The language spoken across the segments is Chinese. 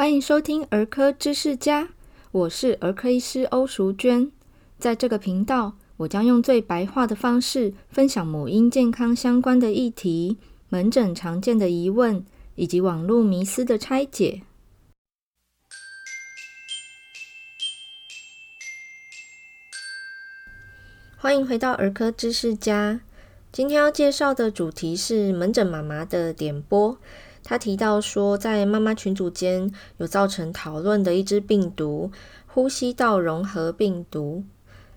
欢迎收听儿科知识家，我是儿科医师欧淑娟。在这个频道，我将用最白话的方式分享母婴健康相关的议题、门诊常见的疑问以及网络迷思的拆解。欢迎回到儿科知识家，今天要介绍的主题是门诊妈妈的点播。他提到说，在妈妈群组间有造成讨论的一只病毒——呼吸道融合病毒。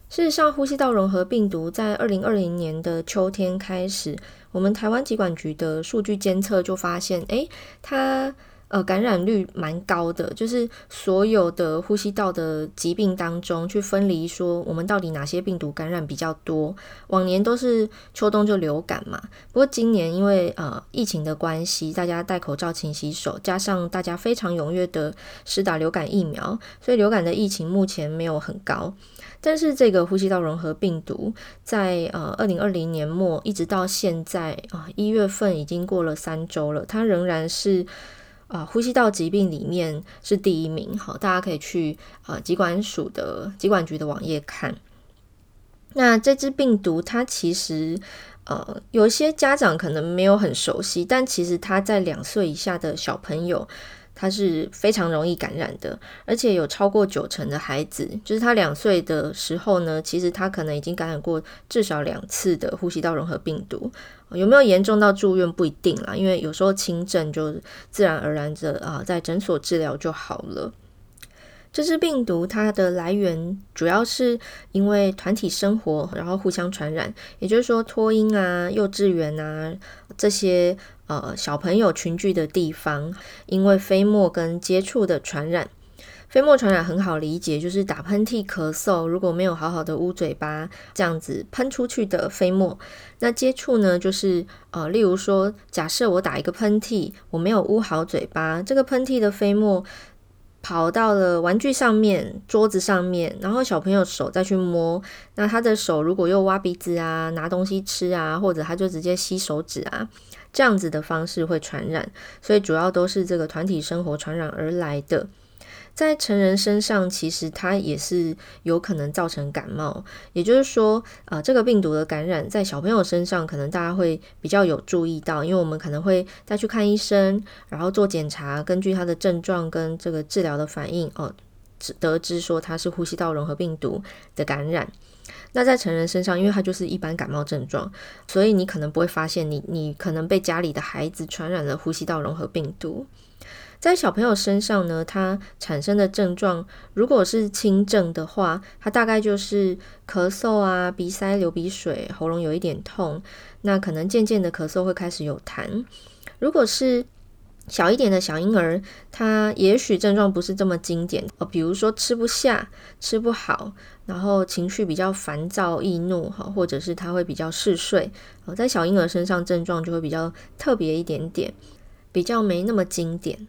事实上，呼吸道融合病毒在二零二零年的秋天开始，我们台湾疾管局的数据监测就发现，诶，它。呃，感染率蛮高的，就是所有的呼吸道的疾病当中，去分离说我们到底哪些病毒感染比较多。往年都是秋冬就流感嘛，不过今年因为呃疫情的关系，大家戴口罩、勤洗手，加上大家非常踊跃的施打流感疫苗，所以流感的疫情目前没有很高。但是这个呼吸道融合病毒在呃二零二零年末一直到现在啊一月份已经过了三周了，它仍然是。啊，呼吸道疾病里面是第一名，好，大家可以去啊疾管署的疾管局的网页看。那这支病毒它其实呃有一些家长可能没有很熟悉，但其实它在两岁以下的小朋友。它是非常容易感染的，而且有超过九成的孩子，就是他两岁的时候呢，其实他可能已经感染过至少两次的呼吸道融合病毒。有没有严重到住院不一定啦，因为有时候轻症就自然而然的啊，在诊所治疗就好了。这支病毒它的来源主要是因为团体生活，然后互相传染，也就是说托婴啊、幼稚园啊这些。呃，小朋友群聚的地方，因为飞沫跟接触的传染，飞沫传染很好理解，就是打喷嚏、咳嗽，如果没有好好的捂嘴巴，这样子喷出去的飞沫。那接触呢，就是呃，例如说，假设我打一个喷嚏，我没有捂好嘴巴，这个喷嚏的飞沫跑到了玩具上面、桌子上面，然后小朋友手再去摸，那他的手如果又挖鼻子啊、拿东西吃啊，或者他就直接吸手指啊。这样子的方式会传染，所以主要都是这个团体生活传染而来的。在成人身上，其实它也是有可能造成感冒。也就是说，呃，这个病毒的感染在小朋友身上，可能大家会比较有注意到，因为我们可能会带去看医生，然后做检查，根据他的症状跟这个治疗的反应，哦，得知说他是呼吸道融合病毒的感染。那在成人身上，因为它就是一般感冒症状，所以你可能不会发现你你可能被家里的孩子传染了呼吸道融合病毒。在小朋友身上呢，它产生的症状如果是轻症的话，它大概就是咳嗽啊、鼻塞、流鼻水、喉咙有一点痛，那可能渐渐的咳嗽会开始有痰。如果是小一点的小婴儿，他也许症状不是这么经典哦，比如说吃不下、吃不好，然后情绪比较烦躁易怒哈，或者是他会比较嗜睡哦，在小婴儿身上症状就会比较特别一点点，比较没那么经典。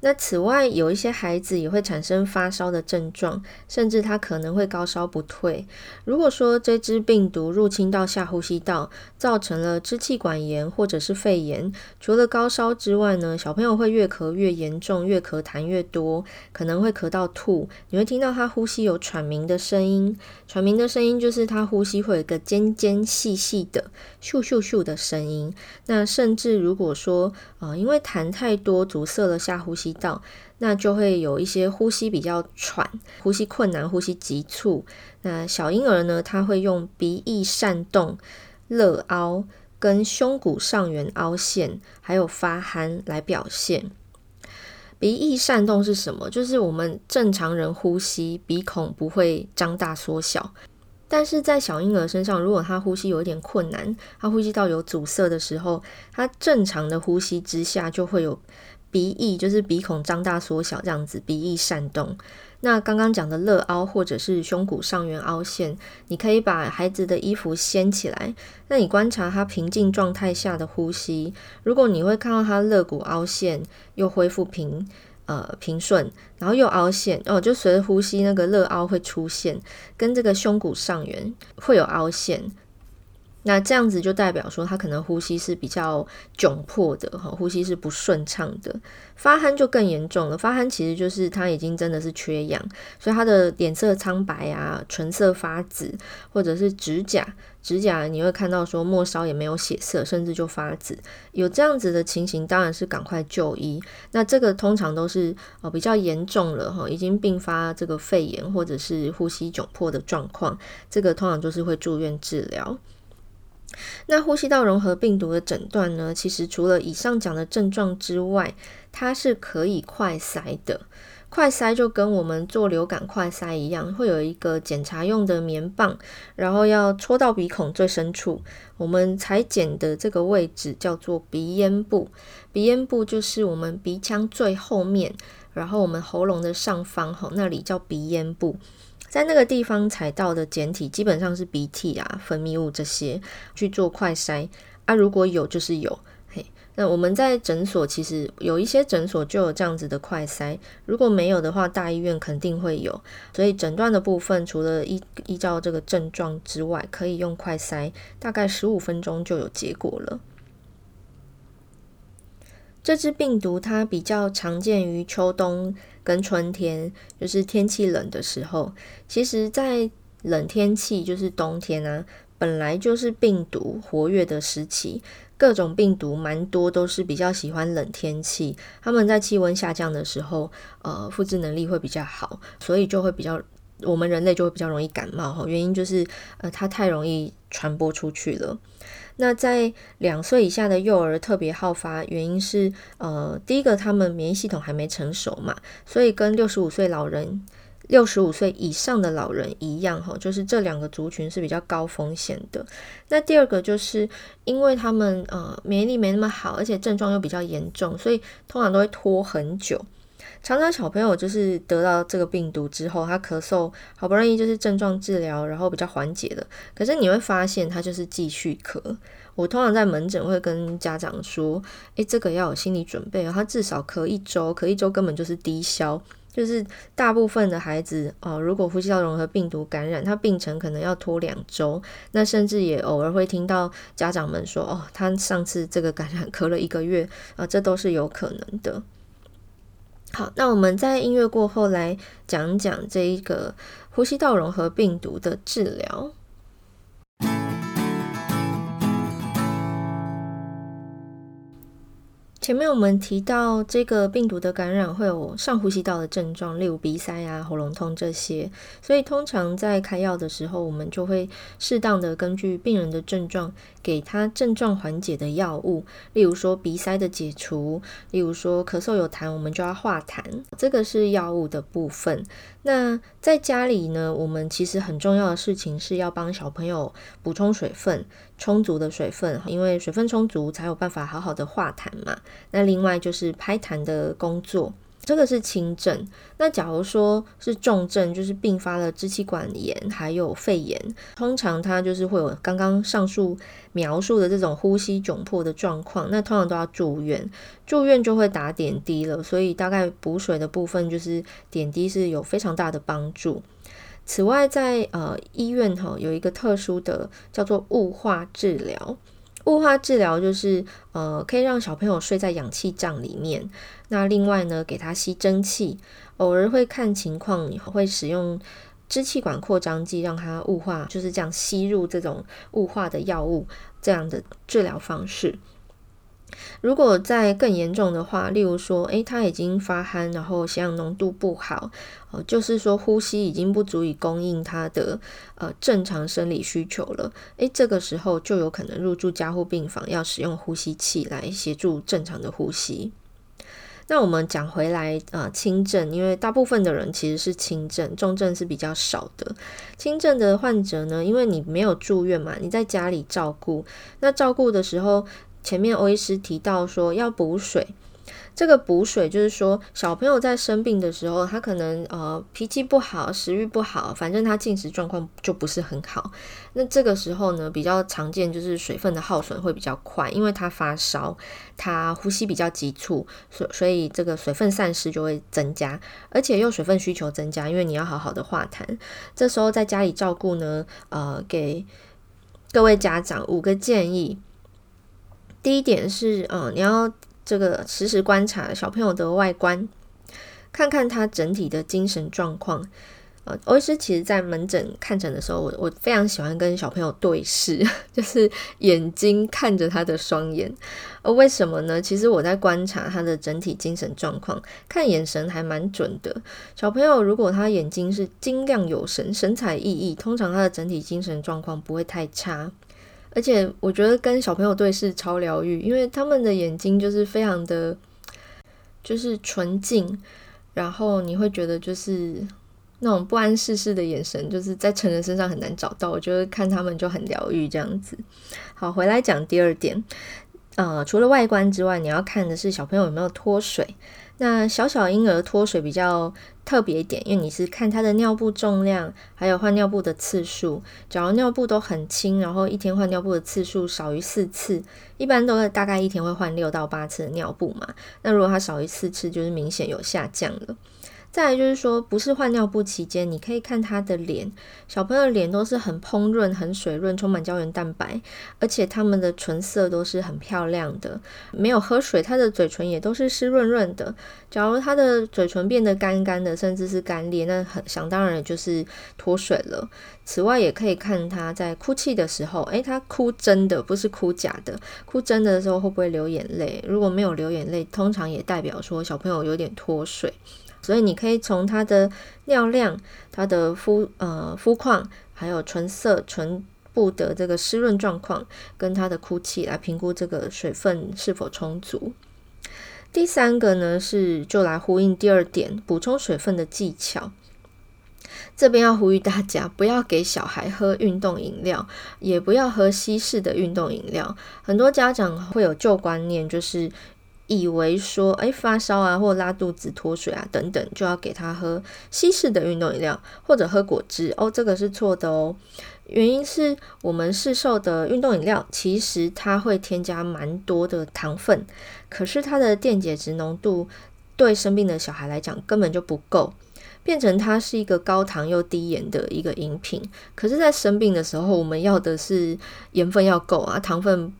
那此外，有一些孩子也会产生发烧的症状，甚至他可能会高烧不退。如果说这只病毒入侵到下呼吸道，造成了支气管炎或者是肺炎，除了高烧之外呢，小朋友会越咳越严重，越咳痰越多，可能会咳到吐。你会听到他呼吸有喘鸣的声音，喘鸣的声音就是他呼吸会有一个尖尖细细的咻咻咻的声音。那甚至如果说啊、因为痰太多阻塞了下呼吸道，那就会有一些呼吸比较喘，呼吸困难，呼吸急促。那小婴儿呢，他会用鼻翼扇动、乐凹跟胸骨上缘凹陷，还有发鼾来表现。鼻翼扇动是什么？就是我们正常人呼吸，鼻孔不会张大缩小，但是在小婴儿身上，如果他呼吸有一点困难，他呼吸道有阻塞的时候，他正常的呼吸之下就会有。鼻翼就是鼻孔张大缩小这样子，鼻翼扇动。那刚刚讲的乐凹或者是胸骨上缘凹陷，你可以把孩子的衣服掀起来，那你观察他平静状态下的呼吸。如果你会看到他肋骨凹陷又恢复平呃平顺，然后又凹陷哦，就随着呼吸那个乐凹会出现，跟这个胸骨上缘会有凹陷。那这样子就代表说他可能呼吸是比较窘迫的哈，呼吸是不顺畅的。发鼾就更严重了，发鼾其实就是他已经真的是缺氧，所以他的脸色苍白啊，唇色发紫，或者是指甲，指甲你会看到说末梢也没有血色，甚至就发紫。有这样子的情形，当然是赶快就医。那这个通常都是呃比较严重了哈，已经并发这个肺炎或者是呼吸窘迫的状况，这个通常就是会住院治疗。那呼吸道融合病毒的诊断呢，其实除了以上讲的症状之外，它是可以快筛的。快筛就跟我们做流感快筛一样，会有一个检查用的棉棒，然后要戳到鼻孔最深处。我们采检的这个位置叫做鼻咽部，鼻咽部就是我们鼻腔最后面，然后我们喉咙的上方，吼，那里叫鼻咽部。在那个地方采到的检体基本上是鼻涕啊、分泌物这些去做快筛啊，如果有就是有。嘿，那我们在诊所其实有一些诊所就有这样子的快筛，如果没有的话，大医院肯定会有。所以诊断的部分除了依依照这个症状之外，可以用快筛，大概十五分钟就有结果了。这支病毒它比较常见于秋冬跟春天，就是天气冷的时候。其实，在冷天气，就是冬天啊，本来就是病毒活跃的时期。各种病毒蛮多都是比较喜欢冷天气，他们在气温下降的时候，呃，复制能力会比较好，所以就会比较，我们人类就会比较容易感冒哈。原因就是，呃，它太容易传播出去了。那在两岁以下的幼儿特别好发，原因是呃，第一个他们免疫系统还没成熟嘛，所以跟六十五岁老人、六十五岁以上的老人一样哈，就是这两个族群是比较高风险的。那第二个就是因为他们呃免疫力没那么好，而且症状又比较严重，所以通常都会拖很久。常常小朋友就是得到这个病毒之后，他咳嗽好不容易就是症状治疗，然后比较缓解了，可是你会发现他就是继续咳。我通常在门诊会跟家长说，诶，这个要有心理准备，他至少咳一周，咳一周根本就是低消。就是大部分的孩子哦，如果呼吸道融合病毒感染，他病程可能要拖两周，那甚至也偶尔会听到家长们说，哦，他上次这个感染咳了一个月啊，这都是有可能的。好，那我们在音乐过后来讲讲这一个呼吸道融合病毒的治疗。前面我们提到，这个病毒的感染会有上呼吸道的症状，例如鼻塞啊、喉咙痛这些。所以通常在开药的时候，我们就会适当的根据病人的症状，给他症状缓解的药物。例如说鼻塞的解除，例如说咳嗽有痰，我们就要化痰。这个是药物的部分。那在家里呢，我们其实很重要的事情是要帮小朋友补充水分。充足的水分，因为水分充足才有办法好好的化痰嘛。那另外就是拍痰的工作，这个是轻症。那假如说是重症，就是并发了支气管炎还有肺炎，通常它就是会有刚刚上述描述的这种呼吸窘迫的状况，那通常都要住院，住院就会打点滴了。所以大概补水的部分就是点滴是有非常大的帮助。此外在，在呃医院哈有一个特殊的叫做雾化治疗。雾化治疗就是呃可以让小朋友睡在氧气帐里面，那另外呢给他吸蒸汽，偶尔会看情况会使用支气管扩张剂让他雾化，就是这样吸入这种雾化的药物这样的治疗方式。如果再更严重的话，例如说，诶，他已经发憨，然后血氧浓度不好，呃，就是说呼吸已经不足以供应他的呃正常生理需求了，诶，这个时候就有可能入住加护病房，要使用呼吸器来协助正常的呼吸。那我们讲回来，呃，轻症，因为大部分的人其实是轻症，重症是比较少的。轻症的患者呢，因为你没有住院嘛，你在家里照顾，那照顾的时候。前面欧医师提到说要补水，这个补水就是说小朋友在生病的时候，他可能呃脾气不好，食欲不好，反正他进食状况就不是很好。那这个时候呢，比较常见就是水分的耗损会比较快，因为他发烧，他呼吸比较急促，所所以这个水分散失就会增加，而且又水分需求增加，因为你要好好的化痰。这时候在家里照顾呢，呃给。各位家长五个建议。第一点是，嗯，你要这个实时观察小朋友的外观，看看他整体的精神状况。欧医师其实，在门诊看诊的时候，我我非常喜欢跟小朋友对视，就是眼睛看着他的双眼。呃为什么呢？其实我在观察他的整体精神状况，看眼神还蛮准的。小朋友如果他眼睛是晶亮有神、神采奕奕，通常他的整体精神状况不会太差。而且我觉得跟小朋友对视超疗愈，因为他们的眼睛就是非常的，就是纯净，然后你会觉得就是。那种不谙世事的眼神，就是在成人身上很难找到。我觉得看他们就很疗愈，这样子。好，回来讲第二点，呃，除了外观之外，你要看的是小朋友有没有脱水。那小小婴儿脱水比较特别一点，因为你是看他的尿布重量，还有换尿布的次数。假如尿布都很轻，然后一天换尿布的次数少于四次，一般都是大概一天会换六到八次的尿布嘛。那如果他少于四次，就是明显有下降了。再来就是说，不是换尿布期间，你可以看他的脸，小朋友脸都是很膨润、很水润，充满胶原蛋白，而且他们的唇色都是很漂亮的。没有喝水，他的嘴唇也都是湿润润的。假如他的嘴唇变得干干的，甚至是干裂，那很想当然就是脱水了。此外，也可以看他在哭泣的时候，诶，他哭真的不是哭假的，哭真的的时候会不会流眼泪？如果没有流眼泪，通常也代表说小朋友有点脱水。所以你可以从他的尿量、他的肤呃肤况，还有唇色、唇部的这个湿润状况，跟他的哭泣来评估这个水分是否充足。第三个呢是就来呼应第二点，补充水分的技巧。这边要呼吁大家不要给小孩喝运动饮料，也不要喝稀释的运动饮料。很多家长会有旧观念，就是。以为说，哎，发烧啊，或拉肚子、脱水啊等等，就要给他喝稀释的运动饮料，或者喝果汁哦，这个是错的哦。原因是我们市售的运动饮料，其实它会添加蛮多的糖分，可是它的电解质浓度对生病的小孩来讲根本就不够，变成它是一个高糖又低盐的一个饮品。可是，在生病的时候，我们要的是盐分要够啊，糖分。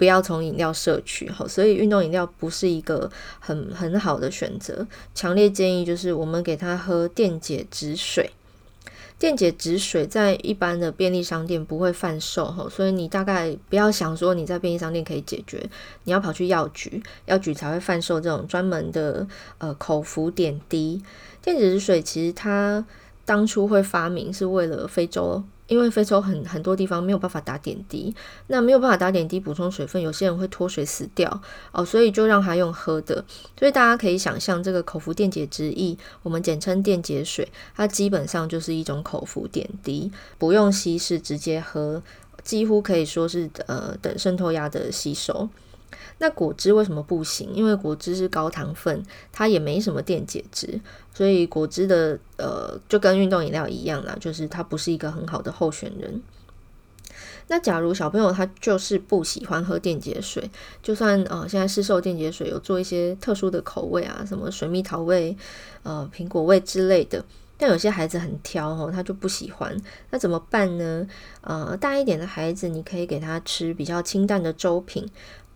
不要从饮料摄取，好，所以运动饮料不是一个很很好的选择。强烈建议就是我们给他喝电解质水。电解质水在一般的便利商店不会贩售，哈，所以你大概不要想说你在便利商店可以解决，你要跑去药局，药局才会贩售这种专门的呃口服点滴。电解质水其实它当初会发明是为了非洲。因为非洲很很多地方没有办法打点滴，那没有办法打点滴补充水分，有些人会脱水死掉哦，所以就让他用喝的。所以大家可以想象，这个口服电解质液，我们简称电解水，它基本上就是一种口服点滴，不用稀释，直接喝，几乎可以说是呃等渗透压的吸收。那果汁为什么不行？因为果汁是高糖分，它也没什么电解质，所以果汁的呃就跟运动饮料一样啦，就是它不是一个很好的候选人。那假如小朋友他就是不喜欢喝电解水，就算呃现在市售电解水有做一些特殊的口味啊，什么水蜜桃味、呃苹果味之类的，但有些孩子很挑哦，他就不喜欢，那怎么办呢？呃，大一点的孩子你可以给他吃比较清淡的粥品。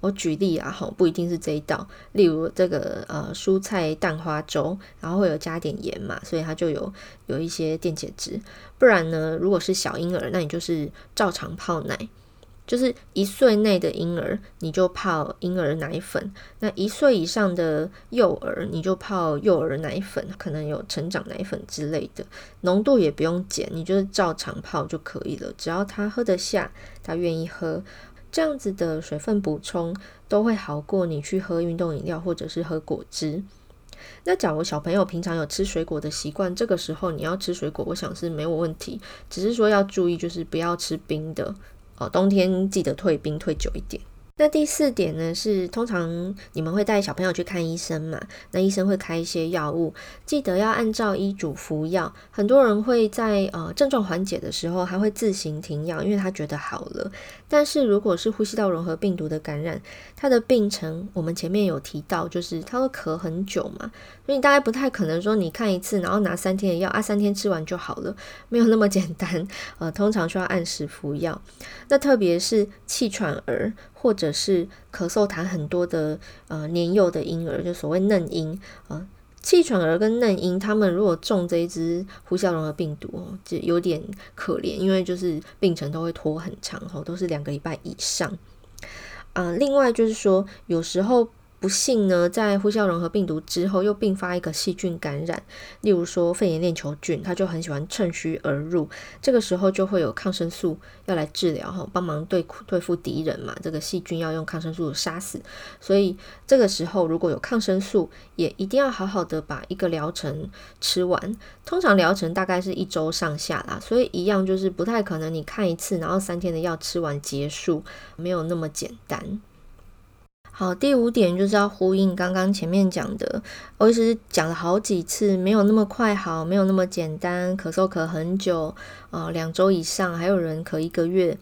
我举例啊，哈，不一定是这一道。例如这个呃蔬菜蛋花粥，然后会有加点盐嘛，所以它就有有一些电解质。不然呢，如果是小婴儿，那你就是照常泡奶，就是一岁内的婴儿你就泡婴儿奶粉，那一岁以上的幼儿你就泡幼儿奶粉，可能有成长奶粉之类的，浓度也不用减，你就是照常泡就可以了，只要他喝得下，他愿意喝。这样子的水分补充都会好过你去喝运动饮料或者是喝果汁。那假如小朋友平常有吃水果的习惯，这个时候你要吃水果，我想是没有问题，只是说要注意就是不要吃冰的哦，冬天记得退冰退久一点。那第四点呢，是通常你们会带小朋友去看医生嘛？那医生会开一些药物，记得要按照医嘱服药。很多人会在呃症状缓解的时候还会自行停药，因为他觉得好了。但是如果是呼吸道融合病毒的感染，它的病程我们前面有提到，就是它会咳很久嘛，所以大概不太可能说你看一次，然后拿三天的药啊，三天吃完就好了，没有那么简单。呃，通常需要按时服药。那特别是气喘儿，或者是咳嗽痰很多的呃年幼的婴儿，就所谓嫩婴啊。气喘儿跟嫩婴，他们如果中这一只呼啸龙的病毒哦，就有点可怜，因为就是病程都会拖很长，吼，都是两个礼拜以上。啊、另外就是说，有时候。不幸呢，在呼吸道融合病毒之后，又并发一个细菌感染，例如说肺炎链球菌，它就很喜欢趁虚而入，这个时候就会有抗生素要来治疗哈，帮忙对对付敌人嘛，这个细菌要用抗生素杀死，所以这个时候如果有抗生素，也一定要好好的把一个疗程吃完，通常疗程大概是一周上下啦，所以一样就是不太可能你看一次，然后三天的药吃完结束，没有那么简单。好，第五点就是要呼应刚刚前面讲的，我一直讲了好几次，没有那么快好，没有那么简单，咳嗽咳很久，啊，两周以上，还有人咳一个月。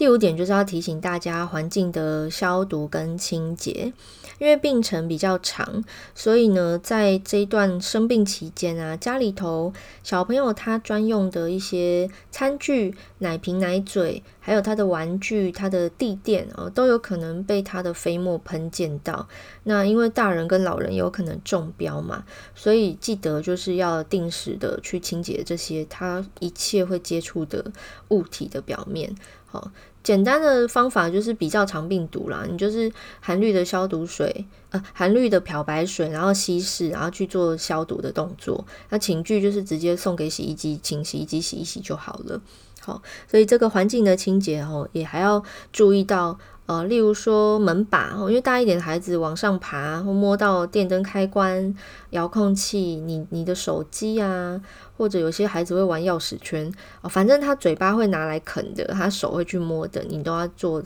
第五点就是要提醒大家环境的消毒跟清洁，因为病程比较长，所以呢，在这一段生病期间啊，家里头小朋友他专用的一些餐具、奶瓶、奶嘴，还有他的玩具、他的地垫哦，都有可能被他的飞沫喷溅到。那因为大人跟老人有可能中标嘛，所以记得就是要定时的去清洁这些他一切会接触的物体的表面。好。简单的方法就是比较长病毒啦，你就是含氯的消毒水，呃，含氯的漂白水，然后稀释，然后去做消毒的动作。那寝具就是直接送给洗衣机，请洗衣机洗一洗就好了。好，所以这个环境的清洁哦，也还要注意到。呃，例如说门把，因为大一点的孩子往上爬，或摸到电灯开关、遥控器、你你的手机啊，或者有些孩子会玩钥匙圈，哦，反正他嘴巴会拿来啃的，他手会去摸的，你都要做，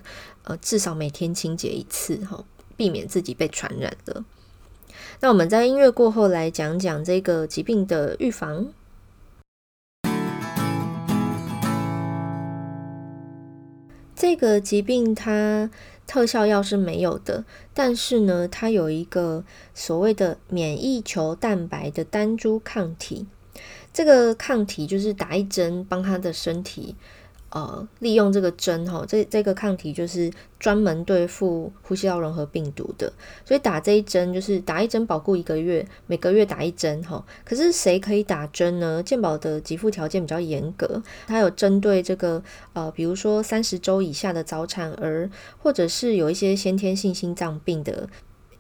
呃，至少每天清洁一次，哈，避免自己被传染了。那我们在音乐过后来讲讲这个疾病的预防。这个疾病它特效药是没有的，但是呢，它有一个所谓的免疫球蛋白的单株抗体，这个抗体就是打一针帮他的身体。呃，利用这个针哈，这这个抗体就是专门对付呼吸道融合病毒的，所以打这一针就是打一针保护一个月，每个月打一针哈。可是谁可以打针呢？健保的给付条件比较严格，它有针对这个呃，比如说三十周以下的早产儿，或者是有一些先天性心脏病的。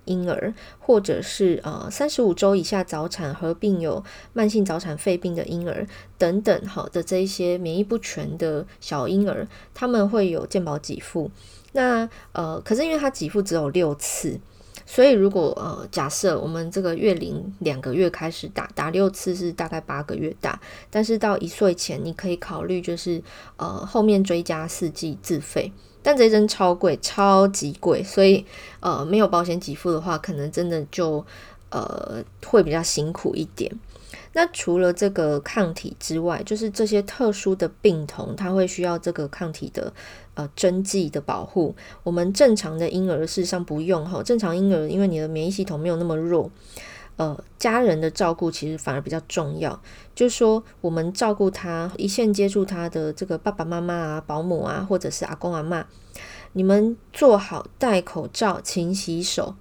婴儿，或者是呃三十五周以下早产合并有慢性早产肺病的婴儿等等，好的这一些免疫不全的小婴儿，他们会有健保给付。那呃，可是因为他给付只有六次，所以如果呃假设我们这个月龄两个月开始打，打六次是大概八个月打，但是到一岁前你可以考虑就是呃后面追加四剂自费。但这一针超贵，超级贵，所以呃没有保险给付的话，可能真的就呃会比较辛苦一点。那除了这个抗体之外，就是这些特殊的病童，他会需要这个抗体的呃针剂的保护。我们正常的婴儿事实上不用哈，正常婴儿因为你的免疫系统没有那么弱。呃，家人的照顾其实反而比较重要。就是说，我们照顾他，一线接触他的这个爸爸妈妈啊、保姆啊，或者是阿公阿嬷，你们做好戴口罩、勤洗手，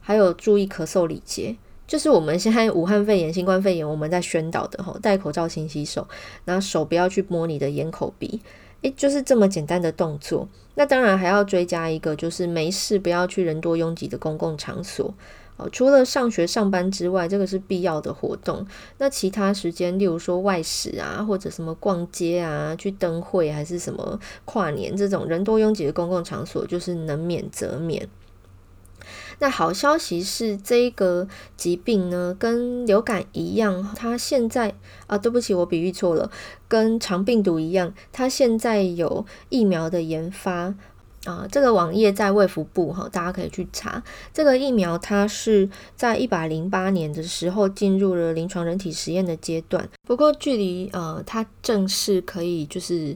还有注意咳嗽礼节，就是我们现在武汉肺炎、新冠肺炎我们在宣导的吼，戴口罩、勤洗手，然后手不要去摸你的眼、口、鼻，诶，就是这么简单的动作。那当然还要追加一个，就是没事不要去人多拥挤的公共场所。哦，除了上学上班之外，这个是必要的活动。那其他时间，例如说外食啊，或者什么逛街啊、去灯会还是什么跨年这种人多拥挤的公共场所，就是能免则免。那好消息是，这个疾病呢，跟流感一样，它现在啊，对不起，我比喻错了，跟肠病毒一样，它现在有疫苗的研发。啊，这个网页在卫福部哈，大家可以去查。这个疫苗它是在一百零八年的时候进入了临床人体实验的阶段，不过距离呃它正式可以就是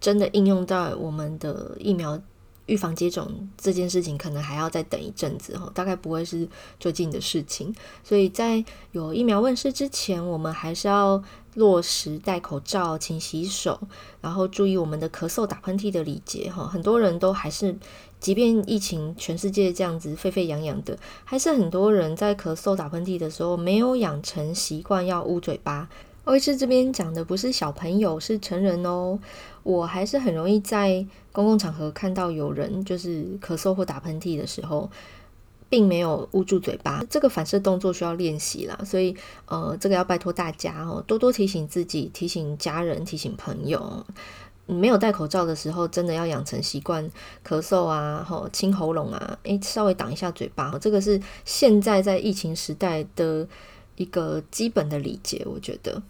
真的应用到我们的疫苗预防接种这件事情，可能还要再等一阵子哈，大概不会是最近的事情。所以在有疫苗问世之前，我们还是要落实戴口罩、勤洗手，然后注意我们的咳嗽、打喷嚏的礼节哈。很多人都还是。即便疫情全世界这样子沸沸扬扬的，还是很多人在咳嗽打喷嚏的时候没有养成习惯要捂嘴巴。欧医师这边讲的不是小朋友，是成人哦。我还是很容易在公共场合看到有人就是咳嗽或打喷嚏的时候，并没有捂住嘴巴。这个反射动作需要练习啦，所以呃，这个要拜托大家哦，多多提醒自己，提醒家人，提醒朋友。你没有戴口罩的时候，真的要养成习惯咳嗽啊，吼清喉咙啊，诶，稍微挡一下嘴巴，这个是现在在疫情时代的一个基本的礼节，我觉得。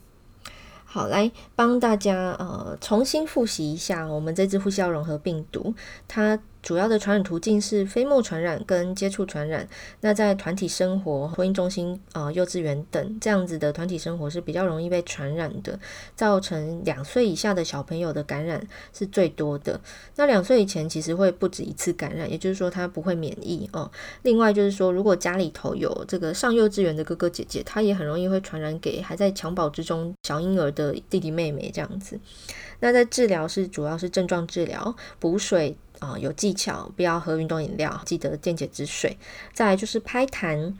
好，来帮大家呃重新复习一下我们这支呼吸道融合病毒，它。主要的传染途径是飞沫传染跟接触传染。那在团体生活、婚姻中心、啊、呃、幼稚园等这样子的团体生活是比较容易被传染的，造成两岁以下的小朋友的感染是最多的。那两岁以前其实会不止一次感染，也就是说他不会免疫哦。另外就是说，如果家里头有这个上幼稚园的哥哥姐姐，他也很容易会传染给还在襁褓之中小婴儿的弟弟妹妹这样子。那在治疗是主要是症状治疗，补水。啊、有技巧，不要喝运动饮料，记得电解质水。再来就是拍痰，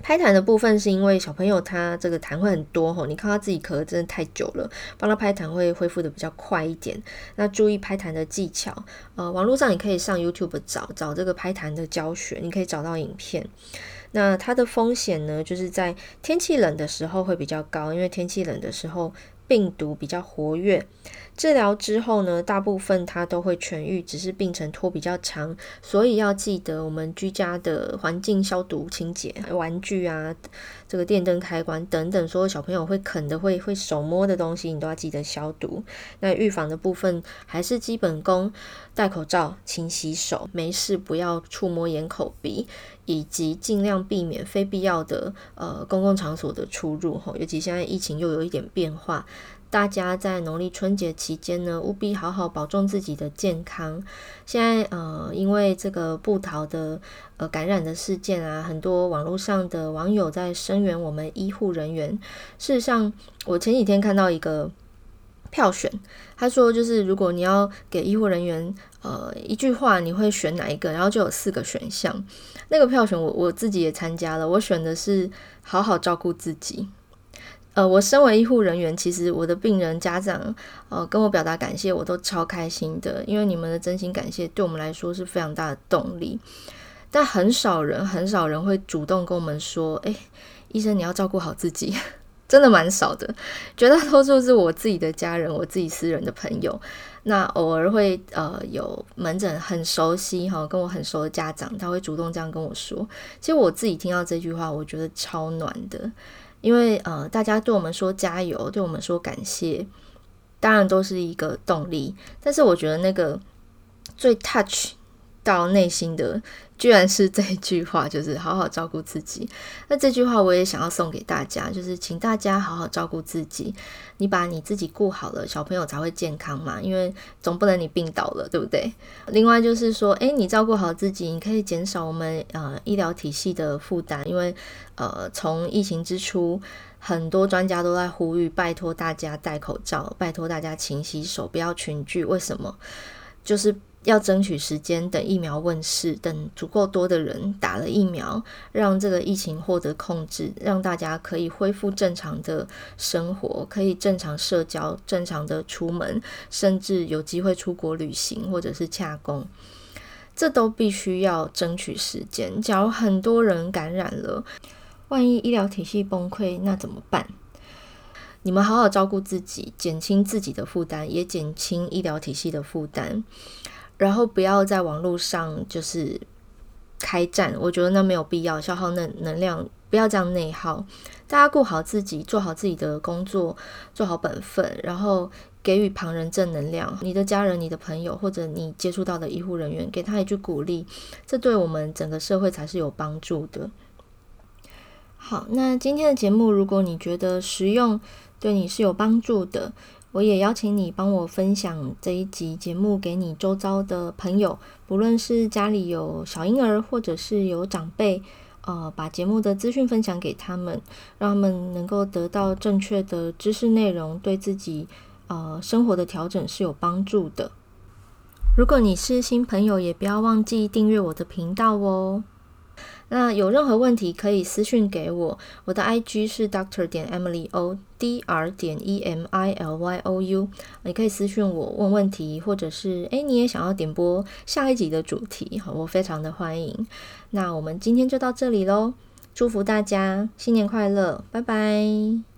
拍痰的部分是因为小朋友他这个痰会很多吼，你看他自己咳真的太久了，帮他拍痰会恢复的比较快一点。那注意拍痰的技巧，呃，网络上你可以上 YouTube 找找这个拍痰的教学，你可以找到影片。那它的风险呢，就是在天气冷的时候会比较高，因为天气冷的时候。病毒比较活跃，治疗之后呢，大部分它都会痊愈，只是病程拖比较长，所以要记得我们居家的环境消毒清洁，玩具啊，这个电灯开关等等，所有小朋友会啃的、会会手摸的东西，你都要记得消毒。那预防的部分还是基本功，戴口罩、勤洗手，没事不要触摸眼、口、鼻，以及尽量避免非必要的呃公共场所的出入吼，尤其现在疫情又有一点变化。大家在农历春节期间呢，务必好好保重自己的健康。现在呃，因为这个布桃的呃感染的事件啊，很多网络上的网友在声援我们医护人员。事实上，我前几天看到一个票选，他说就是如果你要给医护人员呃一句话，你会选哪一个？然后就有四个选项。那个票选我我自己也参加了，我选的是好好照顾自己。呃，我身为医护人员，其实我的病人家长，呃，跟我表达感谢，我都超开心的，因为你们的真心感谢对我们来说是非常大的动力。但很少人，很少人会主动跟我们说，诶，医生你要照顾好自己，真的蛮少的。绝大多数是我自己的家人，我自己私人的朋友。那偶尔会呃有门诊很熟悉哈，跟我很熟的家长，他会主动这样跟我说。其实我自己听到这句话，我觉得超暖的。因为呃，大家对我们说加油，对我们说感谢，当然都是一个动力。但是我觉得那个最 touch 到内心的。居然是这句话，就是好好照顾自己。那这句话我也想要送给大家，就是请大家好好照顾自己。你把你自己顾好了，小朋友才会健康嘛。因为总不能你病倒了，对不对？另外就是说，诶，你照顾好自己，你可以减少我们呃医疗体系的负担。因为呃，从疫情之初，很多专家都在呼吁，拜托大家戴口罩，拜托大家勤洗手，不要群聚。为什么？就是。要争取时间，等疫苗问世，等足够多的人打了疫苗，让这个疫情获得控制，让大家可以恢复正常的生活，可以正常社交，正常的出门，甚至有机会出国旅行或者是洽公，这都必须要争取时间。假如很多人感染了，万一医疗体系崩溃，那怎么办？你们好好照顾自己，减轻自己的负担，也减轻医疗体系的负担。然后不要在网络上就是开战，我觉得那没有必要，消耗那能量，不要这样内耗。大家顾好自己，做好自己的工作，做好本分，然后给予旁人正能量。你的家人、你的朋友，或者你接触到的医护人员，给他一句鼓励，这对我们整个社会才是有帮助的。好，那今天的节目，如果你觉得实用，对你是有帮助的。我也邀请你帮我分享这一集节目给你周遭的朋友，不论是家里有小婴儿，或者是有长辈，呃，把节目的资讯分享给他们，让他们能够得到正确的知识内容，对自己呃生活的调整是有帮助的。如果你是新朋友，也不要忘记订阅我的频道哦。那有任何问题可以私讯给我，我的 IG 是 Doctor 点 Emily O，D R 点 E M I L Y O U，你可以私讯我问问题，或者是诶你也想要点播下一集的主题，我非常的欢迎。那我们今天就到这里喽，祝福大家新年快乐，拜拜。